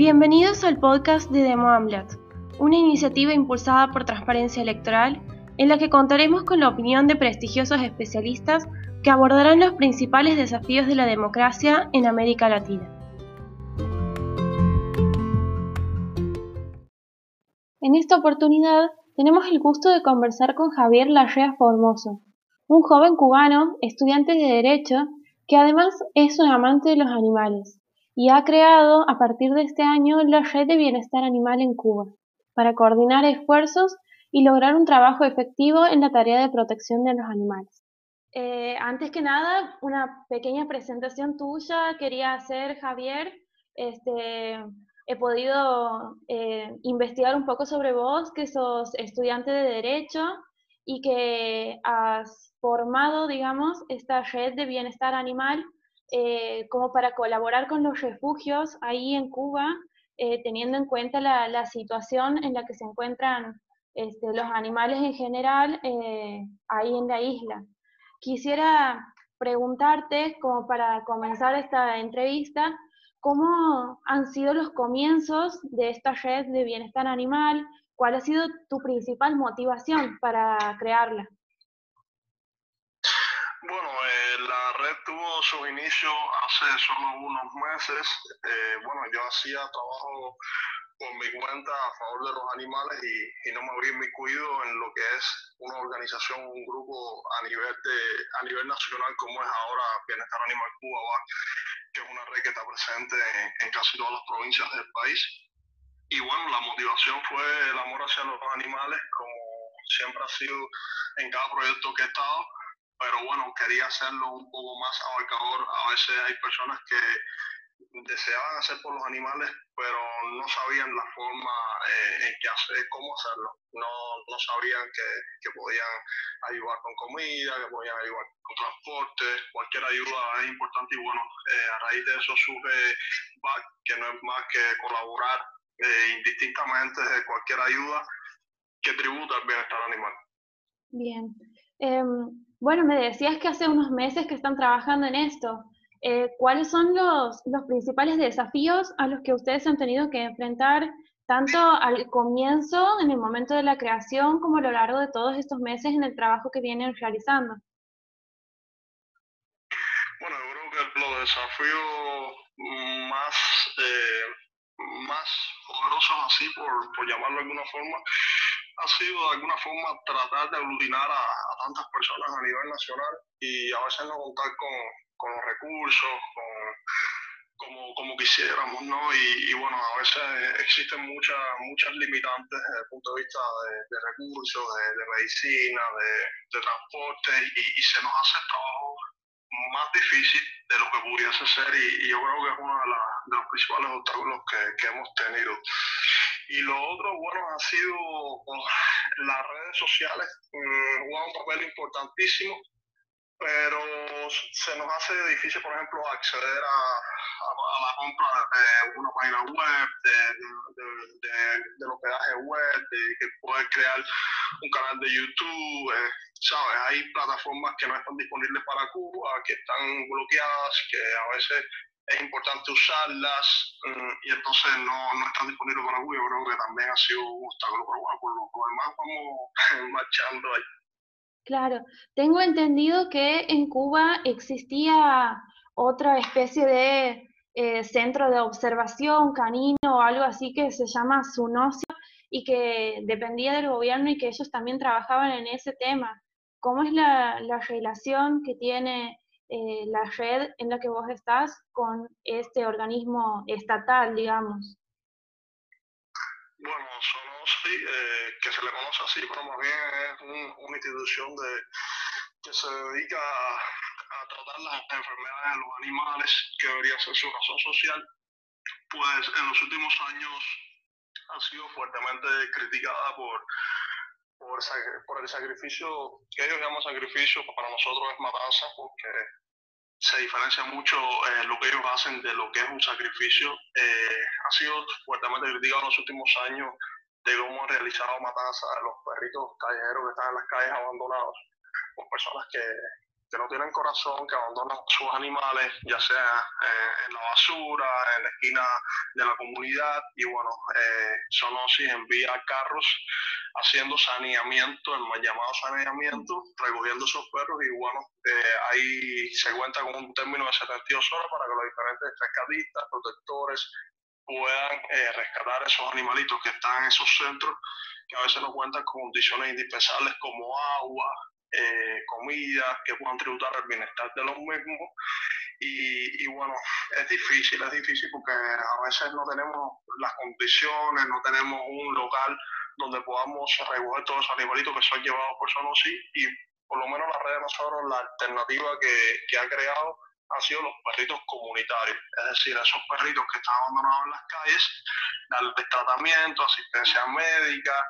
Bienvenidos al podcast de Demo Amblat, una iniciativa impulsada por Transparencia Electoral en la que contaremos con la opinión de prestigiosos especialistas que abordarán los principales desafíos de la democracia en América Latina. En esta oportunidad tenemos el gusto de conversar con Javier Larrea Formoso, un joven cubano, estudiante de Derecho, que además es un amante de los animales y ha creado a partir de este año la Red de Bienestar Animal en Cuba, para coordinar esfuerzos y lograr un trabajo efectivo en la tarea de protección de los animales. Eh, antes que nada, una pequeña presentación tuya quería hacer, Javier. Este, he podido eh, investigar un poco sobre vos, que sos estudiante de Derecho y que has formado, digamos, esta red de bienestar animal eh, como para colaborar con los refugios ahí en Cuba, eh, teniendo en cuenta la, situación en la que se encuentran este, los animales en general eh, ahí en la isla. Quisiera preguntarte, como para comenzar esta entrevista, ¿cómo han sido los comienzos de esta red de bienestar animal? ¿Cuál ha sido tu principal motivación para crearla? Bueno, eh, la tuvo su inicio hace solo unos meses. Eh, bueno, yo hacía trabajo por mi cuenta a favor de los animales y, no me habría inmiscuido en lo que es una organización, un grupo a nivel de a nivel nacional como es ahora Bienestar Animal Cuba, que es una red que está presente en, casi todas las provincias del país. Y bueno, la motivación fue el amor hacia los animales, como siempre ha sido en cada proyecto que he estado pero bueno, quería hacerlo un poco más abarcador. A veces hay personas que deseaban hacer por los animales, pero no sabían la forma eh, en que hacer, cómo hacerlo. No, no sabían que, que, podían ayudar con comida, que podían ayudar con transporte, cualquier ayuda es importante y bueno, eh, a raíz de eso surge BAC, que no es más que colaborar eh, indistintamente de cualquier ayuda que tributa al bienestar animal. Bien. Em, bueno, me decías que hace unos meses que están trabajando en esto. Eh, ¿Cuáles son los, principales desafíos a los que ustedes han tenido que enfrentar tanto al comienzo, en el momento de la creación, como a lo largo de todos estos meses en el trabajo que vienen realizando? Bueno, yo creo que los desafíos más, eh, más poderosos, así por, por llamarlo de alguna forma, ha sido de alguna forma tratar de aglutinar a, tantas personas a nivel nacional y a veces no contar con, con los recursos, con, como, como quisiéramos, ¿no? Y, bueno, a veces existen muchas muchas limitantes desde el punto de vista de, recursos, de, medicina, de, transporte, y, se nos hace el más difícil de lo que pudiese ser, y, yo creo que es uno de, de los principales obstáculos que, que hemos tenido. Y lo otro, bueno, ha sido pues, las redes sociales, mm, juegan un papel importantísimo, pero se nos hace difícil, por ejemplo, acceder a, la compra de una página web, de, de, los pedajes web, de que poder crear un canal de YouTube, eh, ¿sabes? Hay plataformas que no están disponibles para Cuba, que están bloqueadas, que a veces es importante usarlas mm, y entonces no, no están disponibles para Google. Yo creo que también ha sido un obstáculo, pero bueno, por lo, demás vamos marchando ahí. Claro, tengo entendido que en Cuba existía otra especie de eh, centro de observación canino o algo así que se llama Sunocio y que dependía del gobierno y que ellos también trabajaban en ese tema. ¿Cómo es la, la relación que tiene eh, la red en la que vos estás con este organismo estatal, digamos? Bueno, Sonosi, eh, que se le conoce así, pero más bien es una institución de, que se dedica a, tratar las enfermedades de los animales, que debería ser su razón social, pues en los últimos años ha sido fuertemente criticada por, por, por, el sacrificio, que ellos llaman sacrificio, para nosotros es matanza, porque se diferencia mucho eh, lo que ellos hacen de lo que es un sacrificio. Eh, ha sido fuertemente criticado en los últimos años de cómo han realizado matanzas de los perritos callejeros que están en las calles abandonados por personas que, que no tienen corazón, que abandonan sus animales, ya sea eh, en la basura, en la esquina de la comunidad. Y bueno, eh, Sonosis envía carros haciendo saneamiento, el mal llamado saneamiento, recogiendo esos perros. Y bueno, eh, ahí se cuenta con un término de 72 horas para que los diferentes rescatistas, protecores, puedan eh, rescatar esos animalitos que están en esos centros que a veces no cuentan con condiciones indispensables como agua, eh, comida, que puedan tributar el bienestar de los mismos. Y, y, bueno, es difícil, es difícil porque a veces no tenemos las condiciones, no tenemos un local donde podamos recoger todos esos animalitos que son llevados por Sonosí y por lo menos la red de nosotros, la alternativa que, que ha creado han sido los perritos comunitarios, es decir, esos perritos que están abandonados en las calles, darles tratamiento, asistencia médica,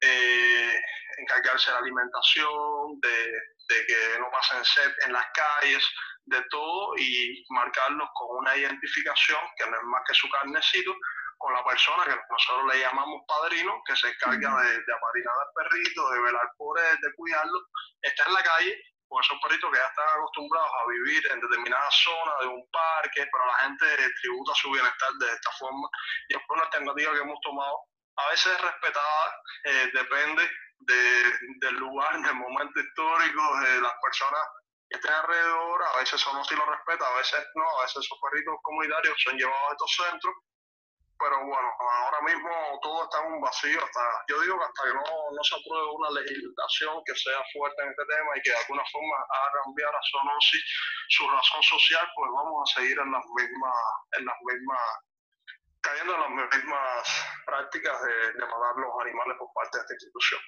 eh, encargarse de la alimentación, de, que no pasen sed en las calles, de todo y marcarlos con una identificación que no es más que su carnecito con la persona que nosotros le llamamos padrino, que se encarga de, de aparinar al perrito, de velar por él, de cuidarlo, está en la calle con esos perritos que ya están acostumbrados a vivir en determinadas zonas de un parque, pero la gente tributa su bienestar de esta forma. Y es una alternativa que hemos tomado. A veces respetada, eh, depende del lugar, del momento histórico, de las personas que estén alrededor, a veces uno sí lo respeta, a veces no, a veces esos perritos comunitarios son llevados a estos centros pero bueno, ahora mismo todo está en un vacío. Hasta, yo digo que hasta que no, se apruebe una legislación que sea fuerte en este tema y que de alguna forma haga cambiar a Sonosi su razón social, pues vamos a seguir en las mismas, en las mismas, cayendo en las mismas prácticas de, de matar los animales por parte de esta institución.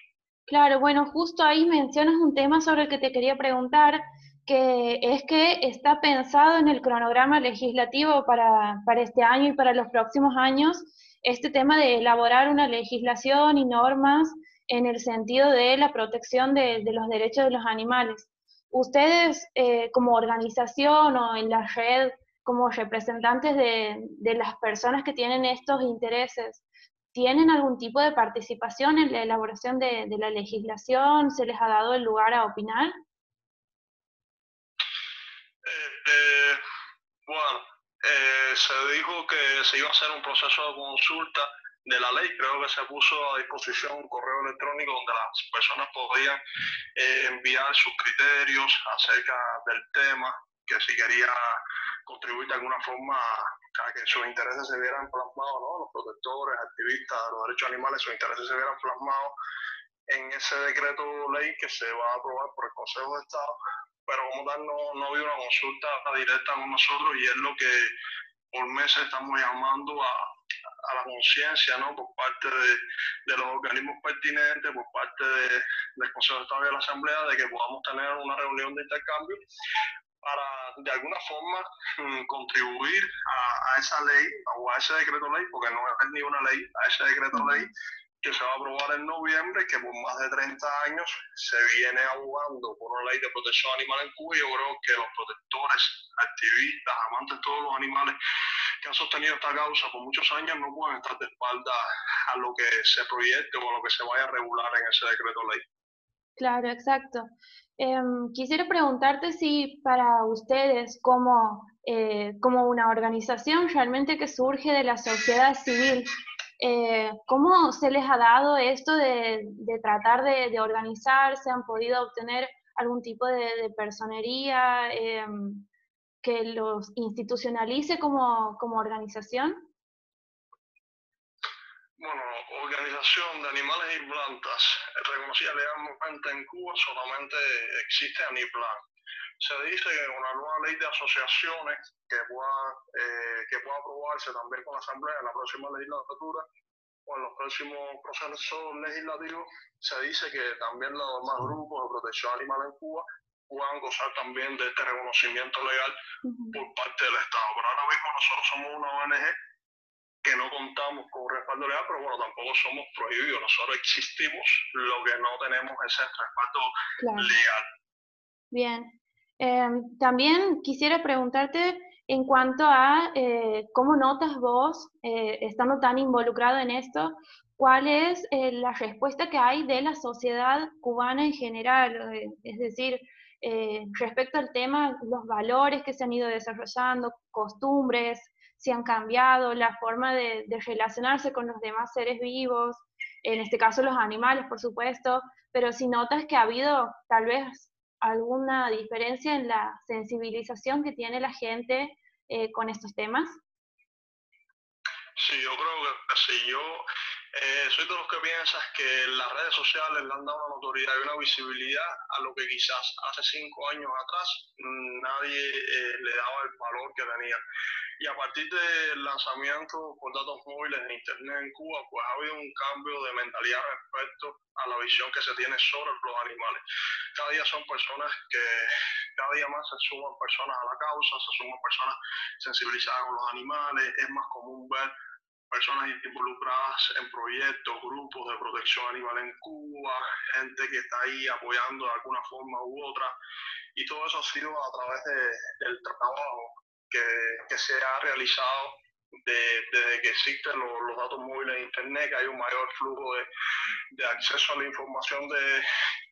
Claro, bueno, justo ahí mencionas un tema sobre el que te quería preguntar, que es que está pensado en el cronograma legislativo para, este año y para los próximos años este tema de elaborar una legislación y normas en el sentido de la protección de, los derechos de los animales. Ustedes eh, como organización o en la red, como representantes de, las personas que tienen estos intereses, ¿tienen algún tipo de participación en la elaboración de la legislación? ¿Se les ha dado el lugar a opinar? Este, bueno, eh, se dijo que se iba a hacer un proceso de consulta de la ley. Creo que se puso a disposición un correo electrónico donde las personas podían eh, enviar sus criterios acerca del tema, que si quería contribuir de alguna forma a que sus intereses se vieran plasmados, ¿no? los protectores, activistas de los derechos animales, sus intereses se vieran plasmados en ese decreto ley que se va a aprobar por el Consejo de Estado pero como tal no, no había una consulta directa con nosotros y es lo que por meses estamos llamando a, a la conciencia ¿no? por parte de, de, los organismos pertinentes, por parte de, del Consejo de Estado y de la Asamblea, de que podamos tener una reunión de intercambio para de alguna forma mm, contribuir a, a, esa ley o a ese decreto ley, porque no es ni una ley, a ese decreto ley que se va a aprobar en noviembre, que por más de 30 años se viene abogando por una ley de protección animal en Cuba. Yo creo que los protectores, activistas, amantes de todos los animales que han sostenido esta causa por muchos años no pueden estar de espalda a lo que se proyecte o a lo que se vaya a regular en ese decreto ley. Claro, exacto. Em, quisiera preguntarte si para ustedes, como, eh, como una organización realmente que surge de la sociedad civil, eh, ¿Cómo se les ha dado esto de, tratar de, organizarse? ¿Han podido obtener algún tipo de, personería em, que los institucionalice como, como organización? Bueno, organización de animales y plantas reconocida legalmente en Cuba solamente existe Aniplan. Se dice que una nueva ley de asociaciones que pueda, eh, que pueda aprobarse también con la Asamblea en la próxima legislatura o en los próximos procesos legislativos, se dice que también los demás grupos de protección animal en Cuba puedan gozar también de este reconocimiento legal por parte del Estado. Pero ahora mismo nosotros somos una ONG que no contamos con respaldo legal, pero bueno, tampoco somos prohibidos. Nosotros existimos, lo que no tenemos es el respaldo legal. Bien. Em, también quisiera preguntarte en cuanto a eh, cómo notas vos, eh, estando tan involucrado en esto, cuál es eh, la respuesta que hay de la sociedad cubana en general, es decir, respecto al tema, los valores que se han ido desarrollando, costumbres, si han cambiado, la forma de, relacionarse con los demás seres vivos, en este caso los animales, por supuesto, pero si notas que ha habido tal vez alguna diferencia en la sensibilización que tiene la gente eh, con estos temas. Sí, yo creo que sí. Yo eh, soy de los que piensas que las redes sociales le han dado una notoriedad y una visibilidad a lo que quizás hace cinco años atrás nadie eh, le daba el valor que tenía. Y a partir del lanzamiento por datos móviles de Internet en Cuba, pues ha habido un cambio de mentalidad respecto a la visión que se tiene sobre los animales. Cada día son personas que, cada día más se suman personas a la causa, se suman personas sensibilizadas con los animales, es más común ver personas involucradas en proyectos, grupos de protección animal en Cuba, gente que está ahí apoyando de alguna forma u otra, y todo eso ha sido a través del trabajo que, se ha realizado desde que existen los, datos móviles de Internet, que hay un mayor flujo de, acceso a la información de,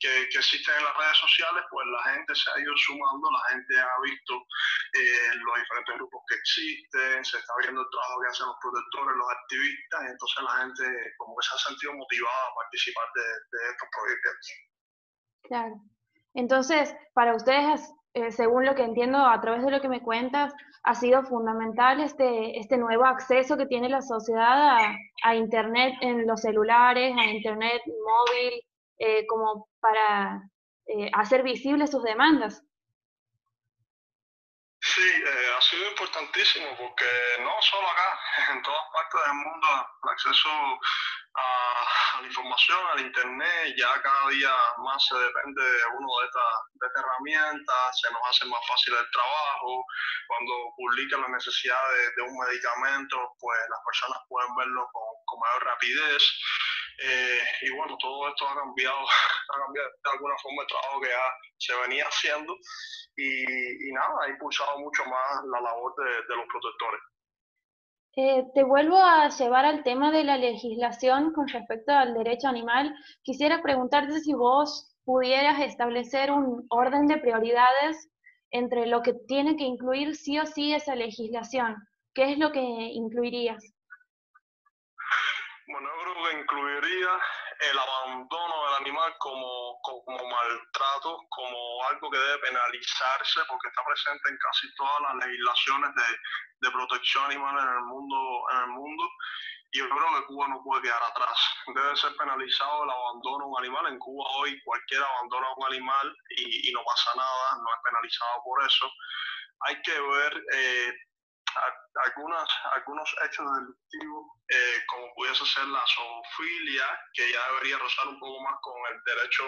que, que, existen en las redes sociales, pues la gente se ha ido sumando, la gente ha visto eh, los diferentes grupos que existen, se está viendo el trabajo que hacen los protectores, los activistas, y entonces la gente como que se ha sentido motivada a participar de, de estos proyectos. Claro. Entonces, para ustedes eh, según lo que entiendo a través de lo que me cuentas, ha sido fundamental este, este nuevo acceso que tiene la sociedad a, Internet en los celulares, a Internet móvil, eh, como para eh, hacer visibles sus demandas. Sí, ha sido importantísimo porque no solo acá, en todas partes del mundo, el acceso a, la información, al Internet, ya cada día más se depende de uno de estas herramientas, se nos hace más fácil el trabajo, cuando publican la necesidad de, un medicamento, pues las personas pueden verlo con, mayor rapidez. Eh, y bueno, todo esto ha cambiado, ha cambiado de alguna forma el trabajo que ya se venía haciendo y, nada, ha impulsado mucho más la labor de los protectores. Eh, te vuelvo a llevar al tema de la legislación con respecto al derecho animal. Quisiera preguntarte si vos pudieras establecer un orden de prioridades entre lo que tiene que incluir sí o sí esa legislación. ¿Qué es lo que incluirías? Bueno, creo que incluiría el abandono del animal como, como maltrato, como algo que debe penalizarse porque está presente en casi todas las legislaciones de, de protección animal en el mundo, en el mundo. Y yo creo que Cuba no puede quedar atrás. Debe ser penalizado el abandono de un animal. En Cuba hoy cualquier abandono a un animal y, y no pasa nada, no es penalizado por eso. Hay que ver eh, algunas, algunos hechos delictivos, eh, como pudiese ser la zoofilia, que ya debería rozar un poco más con el derecho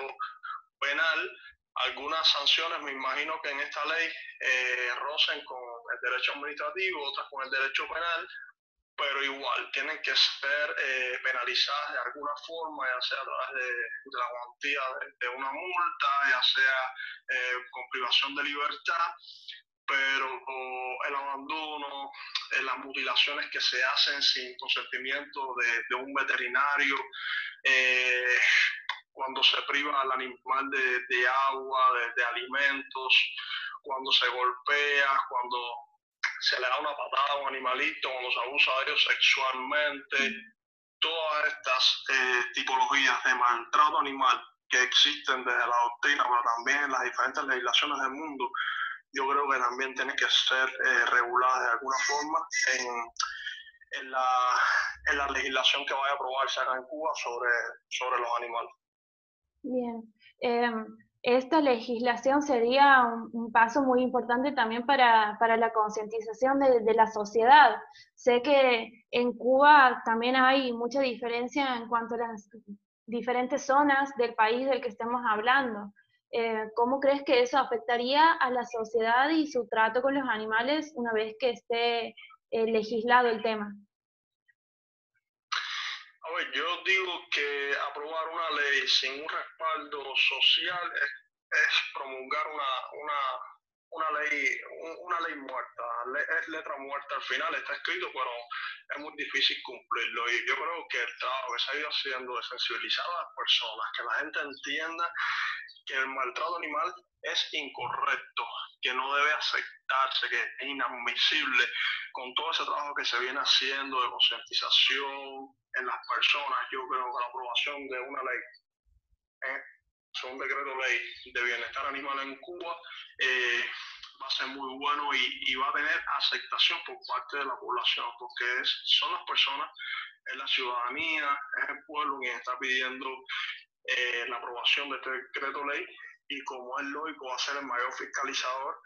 penal. Algunas sanciones, me imagino que en esta ley eh, rocen con el derecho administrativo, otras con el derecho penal, pero igual tienen que ser eh, penalizadas de alguna forma, ya sea a través de, la cuantía de, una multa, ya sea eh, con privación de libertad, pero el abandono, eh, las mutilaciones que se hacen sin consentimiento de, un veterinario, cuando se priva al animal de, agua, de alimentos, cuando se golpea, cuando se le da una patada a un animalito, cuando se abusa de ellos sexualmente, todas estas eh, tipologías de maltrato animal que existen desde la doctrina, pero también en las diferentes legislaciones del mundo, yo creo que también tienen que ser eh, reguladas de alguna forma en, en, la, en la legislación que vaya a aprobarse acá en Cuba sobre, sobre los animales. Bien. Em, esta legislación sería un, paso muy importante también para, la concientización de, la sociedad. Sé que en Cuba también hay mucha diferencia en cuanto a las diferentes zonas del país del que estemos hablando. Eh, ¿Cómo crees que eso afectaría a la sociedad y su trato con los animales una vez que esté eh, legislado el tema? A ver, yo digo que aprobar una ley sin un respaldo social es, promulgar una, una, una ley, una ley muerta, es letra muerta al final, está escrito, pero es muy difícil cumplirlo. Y yo creo que el trabajo que se ha ido haciendo de sensibilizar a las personas, que la gente entienda que el maltrato animal es incorrecto, que no debe aceptarse, que es inadmisible, con todo ese trabajo que se viene haciendo de concientización en las personas, yo creo que la aprobación de una ley ¿eh? un decreto ley de bienestar animal en Cuba, eh, va a ser muy bueno y, va a tener aceptación por parte de la población, porque es, son las personas, es la ciudadanía, es el pueblo quien está pidiendo eh, la aprobación de este decreto ley y como es lógico va a ser el mayor fiscalizador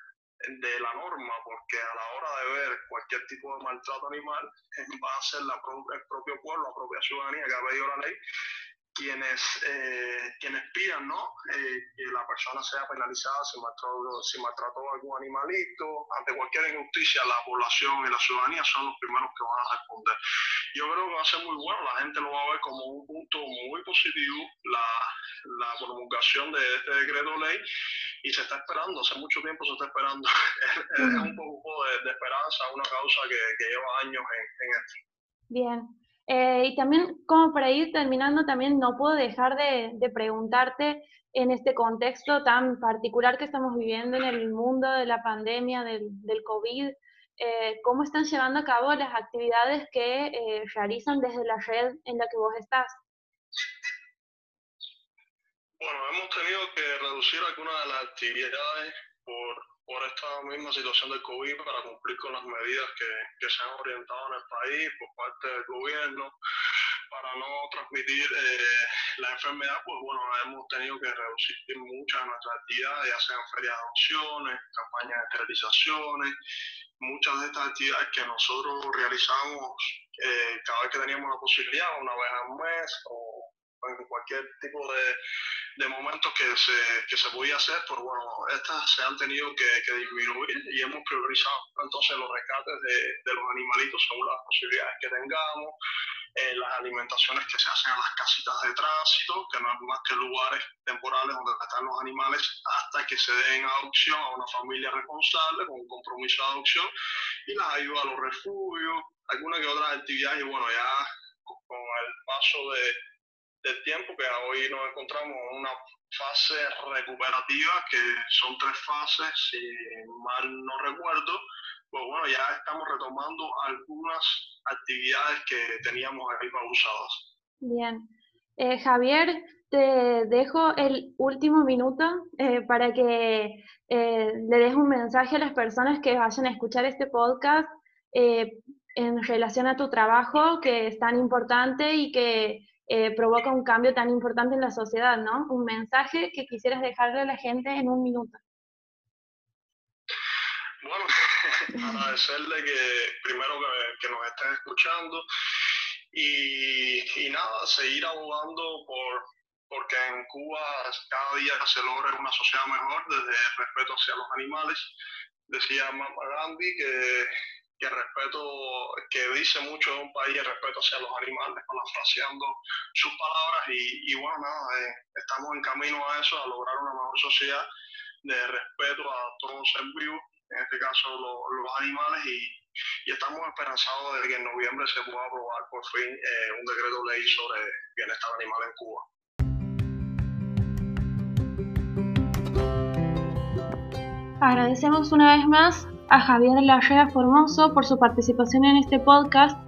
de la norma, porque a la hora de ver cualquier tipo de maltrato animal, va a ser la, el propio pueblo, la propia ciudadanía que ha pedido la ley quienes, eh, quienes pidan ¿no? Eh, que la persona sea penalizada si maltrató, si maltrató a algún animalito, ante cualquier injusticia, la población y la ciudadanía son los primeros que van a responder. Yo creo que va a ser muy bueno, la gente lo va a ver como un punto muy positivo, la, la promulgación de este decreto ley, y se está esperando, hace mucho tiempo se está esperando. es, un poco de, esperanza, una causa que, que lleva años en, en esto. Bien, eh, y también, como para ir terminando, también no puedo dejar de, preguntarte en este contexto tan particular que estamos viviendo en el mundo de la pandemia, del, del COVID, eh, ¿cómo están llevando a cabo las actividades que eh, realizan desde la red en la que vos estás? Bueno, hemos tenido que reducir algunas de las actividades por por esta misma situación del COVID para cumplir con las medidas que, que se han orientado en el país por parte del gobierno para no transmitir eh, la enfermedad, pues bueno, hemos tenido que reducir muchas de nuestras actividades, ya sean ferias de adopciones, campañas de esterilizaciones, muchas de estas actividades que nosotros realizamos eh, cada vez que teníamos la posibilidad, una vez al mes o en cualquier tipo de, de momentos que se, que se podía hacer, pero bueno, estas se han tenido que, que disminuir y hemos priorizado entonces los rescates de, de, los animalitos según las posibilidades que tengamos, eh, las alimentaciones que se hacen en las casitas de tránsito, que no es más que lugares temporales donde están los animales hasta que se den adopción a una familia responsable con un compromiso de adopción y las ayuda a los refugios, algunas que otras actividades y bueno, ya con el paso de, del tiempo, que hoy nos encontramos en una fase recuperativa, que son tres fases, si mal no recuerdo, pues bueno, ya estamos retomando algunas actividades que teníamos ahí pausadas. Bien. Eh, Javier, te dejo el último minuto eh, para que eh, le des un mensaje a las personas que vayan a escuchar este podcast en relación a tu trabajo, que es tan importante y que eh, provoca un cambio tan importante en la sociedad, ¿no? Un mensaje que quisieras dejarle a la gente en un minuto. Bueno, agradecerle que primero que, nos estén escuchando y, y, nada, seguir abogando por porque en Cuba cada día se logra una sociedad mejor desde el respeto hacia los animales. Decía Mama Gandhi que que respeto, que dice mucho de un país el respeto hacia los animales, parafraseando sus palabras y, bueno, nada, eh, estamos en camino a eso, a lograr una mejor sociedad de respeto a todos los seres vivos, en este caso los animales y, y, estamos esperanzados de que en noviembre se pueda aprobar por fin eh, un decreto ley sobre bienestar animal en Cuba. Agradecemos una vez más a Javier Larrea Formoso por su participación en este podcast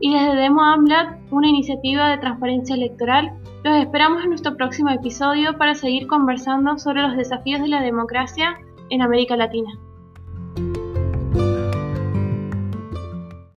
y desde Demo Amblat, una iniciativa de transparencia electoral, los esperamos en nuestro próximo episodio para seguir conversando sobre los desafíos de la democracia en América Latina.